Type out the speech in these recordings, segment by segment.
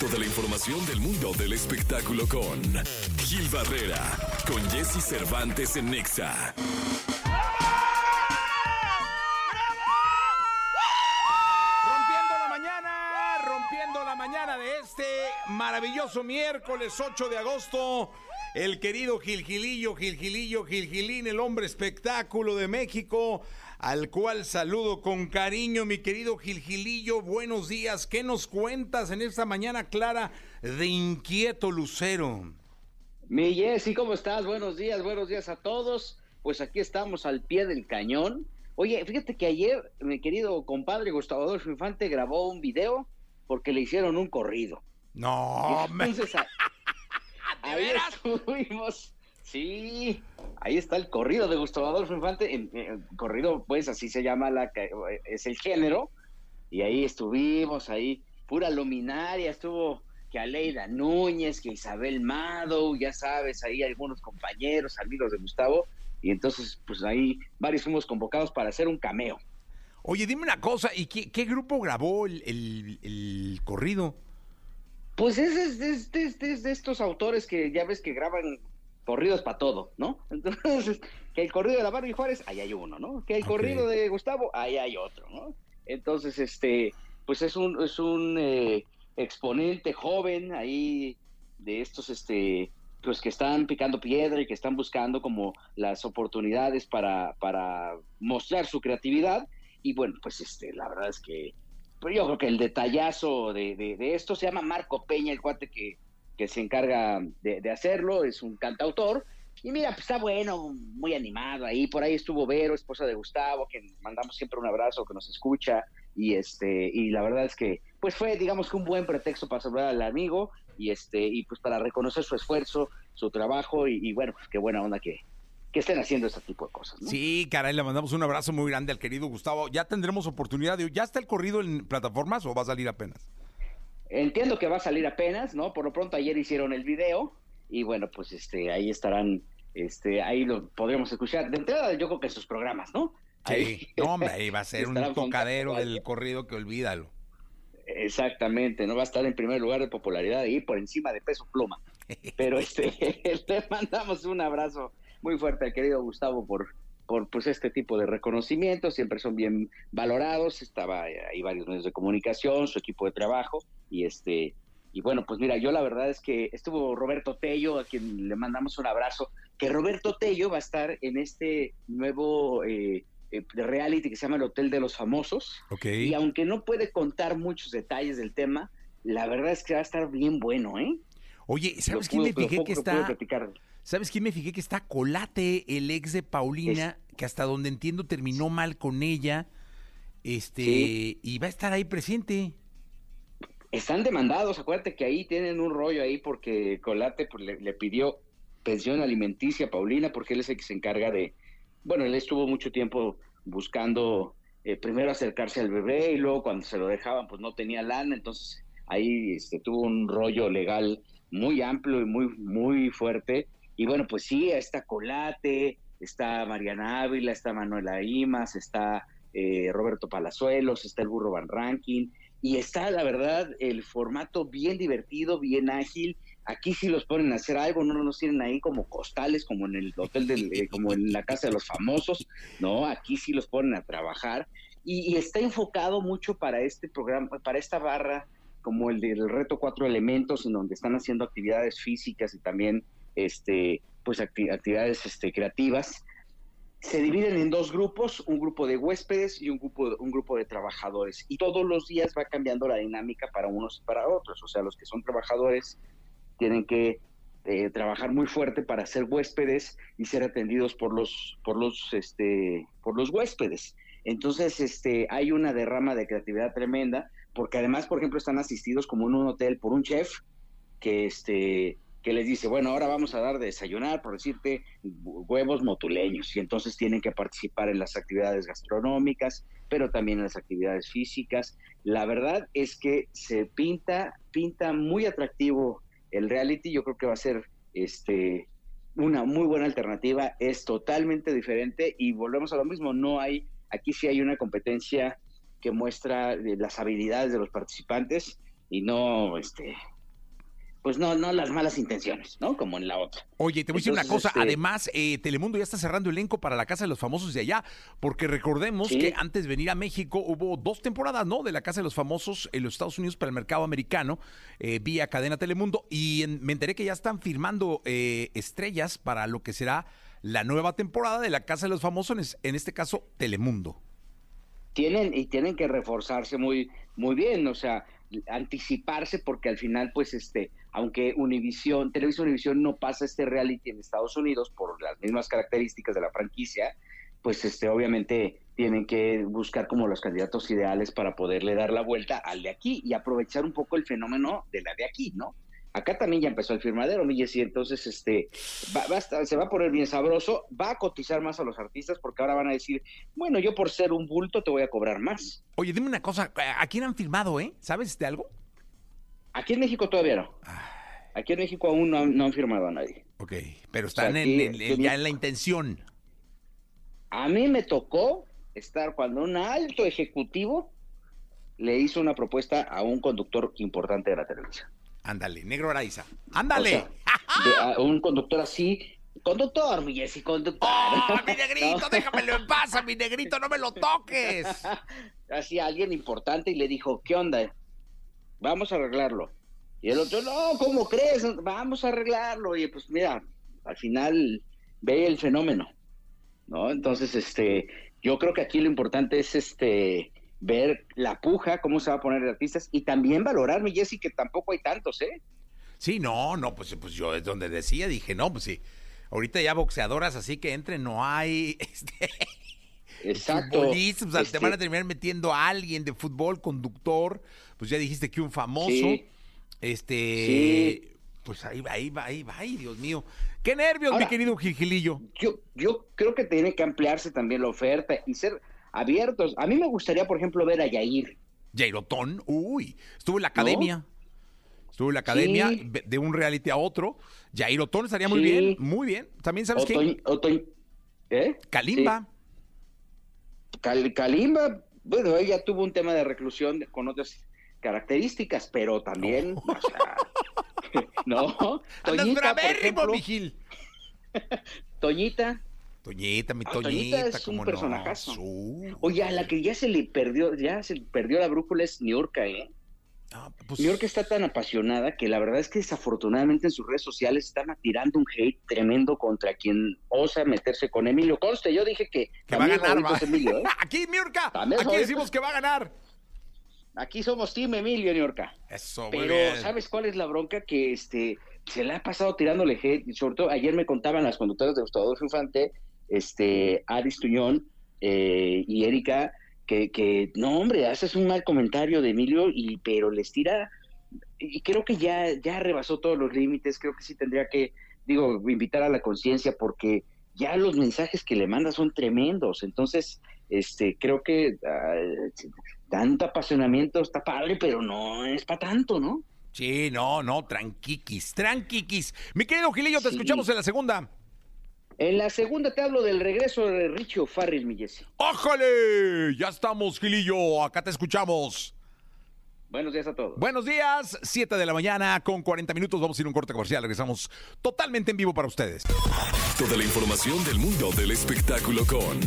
resto de la información del mundo del espectáculo con Gil Barrera, con Jesse Cervantes en Nexa. Mañana de este maravilloso miércoles 8 de agosto. El querido Gilgilillo, Gilgilillo, Gilgilín, el hombre espectáculo de México, al cual saludo con cariño, mi querido Gilgilillo. Buenos días. ¿Qué nos cuentas en esta mañana clara de inquieto lucero? Mi Jessy, ¿cómo estás? Buenos días, buenos días a todos. Pues aquí estamos al pie del cañón. Oye, fíjate que ayer mi querido compadre Gustavo Adolfo Infante grabó un video porque le hicieron un corrido. No, me... Ahí estuvimos. Sí, ahí está el corrido de Gustavo Adolfo Infante. El, el corrido, pues así se llama, la, es el género. Y ahí estuvimos, ahí, pura luminaria, estuvo que Aleida Núñez, que Isabel Mado, ya sabes, ahí algunos compañeros, amigos de Gustavo. Y entonces, pues ahí varios fuimos convocados para hacer un cameo. Oye, dime una cosa, ¿y qué, qué grupo grabó el, el- el corrido? Pues es, es, es- es- es de estos autores que ya ves que graban corridos para todo, ¿no? Entonces, que el corrido de la Barbie Juárez, ahí hay uno, ¿no? Que el corrido de Gustavo, ahí hay otro, ¿no? Entonces, este, pues es un, es un eh, exponente joven ahí de estos, este, pues que están picando piedra y que están buscando como las oportunidades para, para mostrar su creatividad. Y bueno, pues este, la verdad es que pero yo creo que el detallazo de, de- esto se llama Marco Peña, el cuate que, que se encarga de, hacerlo, es un cantautor. Y mira, pues está bueno, muy animado ahí. Por ahí estuvo Vero, esposa de Gustavo, que mandamos siempre un abrazo, que nos escucha. Y este, y la verdad es que, pues fue, digamos que un buen pretexto para saludar al amigo y este, y pues para reconocer su esfuerzo, su trabajo, y, y bueno, pues qué buena onda que, que estén haciendo este tipo de cosas, ¿no? Sí, caray, le mandamos un abrazo muy grande al querido Gustavo. Ya tendremos oportunidad de... ¿Ya está el corrido en plataformas o va a salir apenas? Entiendo que va a salir apenas, ¿no? Por lo pronto ayer hicieron el video y bueno, pues este ahí estarán, este ahí lo podremos escuchar. De entrada yo creo que en sus programas, ¿no? Ahí- No, hombre, ahí va a ser un tocadero del corrido que olvídalo. Exactamente, no va a estar en primer lugar de popularidad y por encima de peso pluma. Pero este le mandamos un abrazo muy fuerte al querido Gustavo por por pues este tipo de reconocimientos, siempre son bien valorados, estaba ahí varios medios de comunicación, su equipo de trabajo y este y bueno, pues mira, yo la verdad es que estuvo Roberto Tello, a quien le mandamos un abrazo, que Roberto Tello va a estar en este nuevo eh, eh, reality que se llama El Hotel de los Famosos. Ok. Y aunque no puede contar muchos detalles del tema, la verdad es que va a estar bien bueno, ¿eh? Oye, ¿sabes Lo quién me puedo- lo fijé que está... platicar. ¿Sabes quién me fijé que está Colate, el ex de Paulina, que hasta donde entiendo terminó mal con ella? Este, Sí. y va a estar ahí presente. Están demandados, acuérdate que ahí tienen un rollo ahí porque Colate pues, le, le pidió pensión alimenticia a Paulina porque él es el que se encarga de, bueno, él estuvo mucho tiempo buscando eh, primero acercarse al bebé y luego cuando se lo dejaban pues no tenía lana, entonces ahí este, tuvo un rollo legal muy amplio y muy, muy fuerte. Y bueno, pues sí, está Colate, está Mariana Ávila, está Manuela Imas, está eh, Roberto Palazuelos, está el Burro Van Ranking, y está, la verdad, el formato bien divertido, bien ágil. Aquí sí los ponen a hacer algo, no nos tienen ahí como costales, como en el hotel, del, eh, como en la casa de los famosos, no, aquí sí los ponen a trabajar. Y, y está enfocado mucho para este programa, para esta barra, como el del reto cuatro elementos, en donde están haciendo actividades físicas y también, este, pues acti- actividades este, creativas se dividen en dos grupos, un grupo de huéspedes y un grupo, un grupo de trabajadores. Y todos los días va cambiando la dinámica para unos y para otros. O sea, los que son trabajadores tienen que eh, trabajar muy fuerte para ser huéspedes y ser atendidos por los, por los, este, por los huéspedes. Entonces, este, hay una derrama de creatividad tremenda, porque además, por ejemplo, están asistidos como en un hotel por un chef que este que les dice, bueno, ahora vamos a dar de desayunar, por decirte, huevos motuleños, y entonces tienen que participar en las actividades gastronómicas, pero también en las actividades físicas. La verdad es que se pinta, pinta muy atractivo el reality, yo creo que va a ser este una muy buena alternativa, es totalmente diferente. Y volvemos a lo mismo, no hay, aquí sí hay una competencia que muestra eh, las habilidades de los participantes y no, este, pues no, no las malas intenciones, ¿no? Como en la otra. Oye, te voy a decir una cosa. este- Además, eh, Telemundo ya está cerrando elenco para la Casa de los Famosos de allá, porque recordemos Sí. que antes de venir a México hubo dos temporadas, ¿no? De la Casa de los Famosos en los Estados Unidos para el mercado americano, eh, vía cadena Telemundo, y en- me enteré que ya están firmando eh, estrellas para lo que será la nueva temporada de la Casa de los Famosos, en este caso Telemundo. tienen y tienen que reforzarse muy muy bien, o sea, anticiparse porque al final pues este, aunque Univision, Televisa Univision no pasa este reality en Estados Unidos por las mismas características de la franquicia, pues este obviamente tienen que buscar como los candidatos ideales para poderle dar la vuelta al de aquí y aprovechar un poco el fenómeno de la de aquí, ¿no? Acá también ya empezó el firmadero, mi Jessy, entonces este va- va estar- se va a poner bien sabroso, va a cotizar más a los artistas porque ahora van a decir, bueno, yo por ser un bulto te voy a cobrar más. Oye, dime una cosa, ¿a quién han firmado, eh? ¿Sabes de algo? Aquí en México todavía no. Aquí en México aún no, han- no han firmado a nadie. Ok, pero están sea, en- aquí- en- en- ya en la intención. A mí me tocó estar cuando un alto ejecutivo le hizo una propuesta a un conductor importante de la televisión. Ándale, negro Araiza. O Ándale. sea, de- a un conductor así, conductor, mi Jessy, conductor. ¡Oh, mi negrito, No. déjamelo en paz, a mi negrito, no me lo toques! así alguien importante y le dijo, ¿qué onda? Vamos a arreglarlo. Y el otro, no, ¿cómo crees? Vamos a arreglarlo. Y pues mira, al final ve el fenómeno, ¿no? Entonces, este, yo creo que aquí lo importante es este ver la puja, cómo se va a poner de artistas y también valorar, mi Jessy, que tampoco hay tantos, ¿eh? Sí, no, no, pues, pues yo es donde decía, dije, no, pues sí. Ahorita ya boxeadoras así que entren, no hay este, Exacto. futbolistas, o sea, te Este, van a terminar metiendo a alguien de fútbol, conductor, pues ya dijiste que un famoso, Sí. este, Sí. pues ahí va, ahí va, ahí va, ay, Dios mío. Qué nervios, Ahora- mi querido Gilgilillo. yo, yo creo que tiene que ampliarse también la oferta y ser abiertos. A mí me gustaría, por ejemplo, ver a Yair. Jairotón, uy, estuvo en la academia. Estuvo en la academia Sí. de un reality a otro. Jairotón estaría muy Sí. bien, muy bien. También, ¿sabes? Otoñ- Otoñ- ¿Eh? Kalimba. Cal- Kalimba, bueno, ella tuvo un tema de reclusión con otras características, pero también, o sea, no. Toñita, por ejemplo, mi Gil. Toñita, Toñita, mi Ah, Toñita, Toñita es un no. Oye, a la que ya se le perdió, ya se perdió la brújula es Niurka, ¿eh? Ah, pues, está tan apasionada que la verdad es que desafortunadamente en sus redes sociales están tirando un hate tremendo contra quien osa meterse con Emilio. Conste, yo dije que, que va a ganar, va. Emilio, ¿eh? Aquí, Miurka. También Aquí decimos que va a ganar. Aquí somos Team Emilio, Niurka. Eso, muy Pero, bien. ¿sabes cuál es la bronca? Que este se le ha pasado tirándole hate, y sobre todo ayer me contaban las conductoras de Gustavo Infante, este, Aris Tuñón eh, y Erika, que, que, no, hombre, haces un mal comentario de Emilio, y pero les tira, y creo que ya, ya rebasó todos los límites, creo que sí tendría que, digo, invitar a la conciencia, porque ya los mensajes que le manda son tremendos, entonces, este, creo que ah, tanto apasionamiento está padre, pero no es para tanto, ¿no? Sí, no, no, tranquiquis, tranquiquis. Mi querido Gilillo, te Sí. escuchamos en la segunda. En la segunda te hablo del regreso de Richie O'Farrill, mi Jesse. ¡Ójale! Ya estamos, Gilillo. Acá te escuchamos. Buenos días a todos. Buenos días, 7 de la mañana con 40 minutos. Vamos a ir a un corte comercial. Regresamos totalmente en vivo para ustedes. Toda la información del mundo del espectáculo con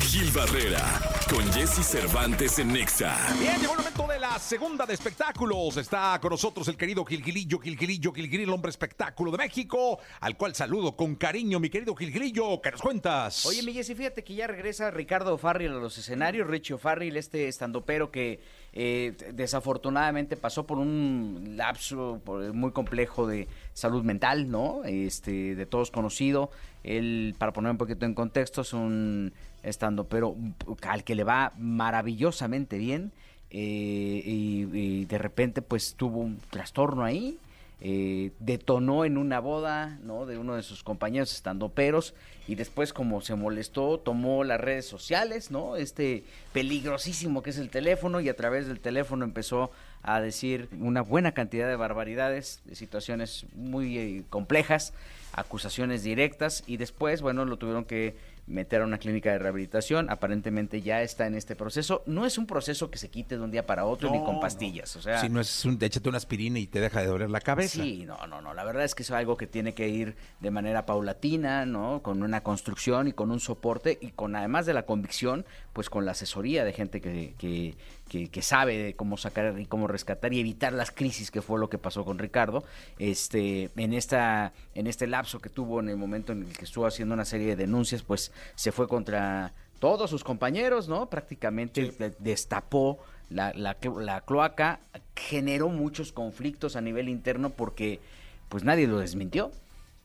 Gil Barrera, con Jesse Cervantes en Nexa. Bien, llegó el momento de la segunda de espectáculos. Está con nosotros el querido Gilgilillo, Gilgilillo, Gilgilillo, el hombre espectáculo de México, al cual saludo con cariño, mi querido Gilgilillo. ¿Qué nos cuentas? Oye, mi Jessy, fíjate que ya regresa Ricardo Farril a los escenarios, Richie Farril, este estandopero que eh, desafortunadamente pasó por un lapso muy complejo de salud mental, ¿no? Este, de todos conocido. Él, para poner un poquito en contexto, es un estandopero al que le va maravillosamente bien. eh, y de repente pues tuvo un trastorno ahí eh, detonó en una boda, ¿no? De uno de sus compañeros estandoperos y después como se molestó tomó las redes sociales, ¿no? Este peligrosísimo que es el teléfono y a través del teléfono empezó a decir una buena cantidad de barbaridades, de situaciones muy eh, complejas, acusaciones directas y después, bueno, lo tuvieron que meter a una clínica de rehabilitación. Aparentemente ya está en este proceso. No es un proceso que se quite de un día para otro ni No, con no. pastillas. O sea, Si no es un, échate una aspirina y te deja de doler la cabeza. Sí, no, no, no. La verdad es que es algo que tiene que ir de manera paulatina, ¿no? Con una construcción y con un soporte y con, además de la convicción, pues con la asesoría de gente que, que, que- que sabe de cómo sacar y cómo rescatar y evitar las crisis que fue lo que pasó con Ricardo. Este, en esta, en este lapso que tuvo en el momento en el que estuvo haciendo una serie de denuncias, pues se fue contra todos sus compañeros, ¿no? Prácticamente de- destapó la, la, clo- la cloaca, generó muchos conflictos a nivel interno porque pues nadie lo desmintió,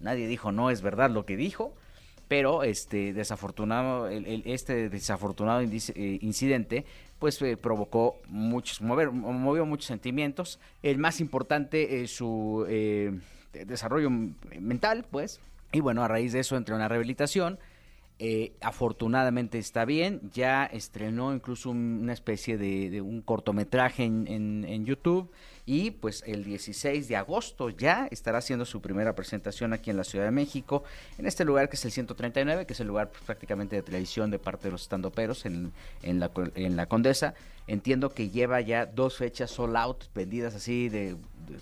nadie dijo no es verdad lo que dijo, pero este desafortunado, el- el- este desafortunado indice- eh, incidente pues eh, provocó muchos, mover, movió muchos sentimientos, el más importante es su eh, desarrollo mental, pues, y bueno, a raíz de eso entró en la rehabilitación, eh, afortunadamente está bien, ya estrenó incluso un- una especie de, un cortometraje en, en- en YouTube y pues el 16 de agosto ya estará haciendo su primera presentación aquí en la Ciudad de México, en este lugar que es el 139, que es el lugar pues, prácticamente de televisión de parte de los estandoperos en, en, la, en la Condesa. Entiendo que lleva ya dos fechas sold out vendidas así de-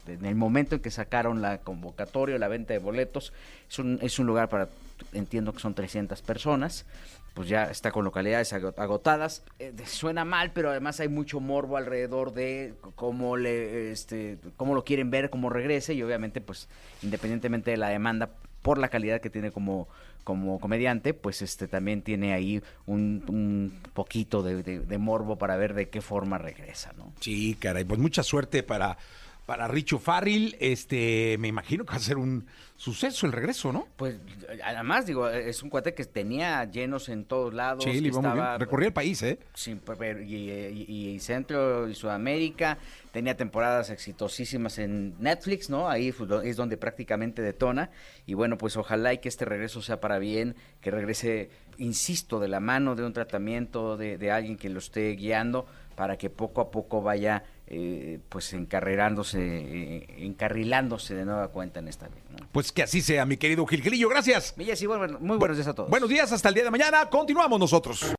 en el momento en que sacaron la convocatoria, la venta de boletos. Es un, es un lugar para, entiendo que son 300 personas pues ya está con localidades ago- agotadas. Eh, suena mal, pero además hay mucho morbo alrededor de cómo le este cómo lo quieren ver, cómo regrese y obviamente pues independientemente de la demanda por la calidad que tiene como como comediante, pues este también tiene ahí un, un poquito de, de- de morbo para ver de qué forma regresa, ¿no? Sí, caray, pues mucha suerte para, para Richo Farril. Este, me imagino que va a ser un suceso el regreso, ¿no? Pues además digo, es un cuate que tenía llenos en todos lados, Sí, le iba muy bien. Recorría el país, ¿eh? Sí, pero- y, y- y Centro y Sudamérica. Tenía temporadas exitosísimas en Netflix, ¿no? Ahí es donde prácticamente detona. Y bueno, pues ojalá y que este regreso sea para bien, que regrese, insisto, de la mano de un tratamiento, de, de alguien que lo esté guiando, para que poco a poco vaya, eh, pues, encarrilándose, eh, encarrilándose de nueva cuenta en esta vida, ¿no? Pues que así sea, mi querido Gilgilillo. Gracias. Y bueno, muy buenos días a todos. Buenos días, hasta el día de mañana. Continuamos nosotros.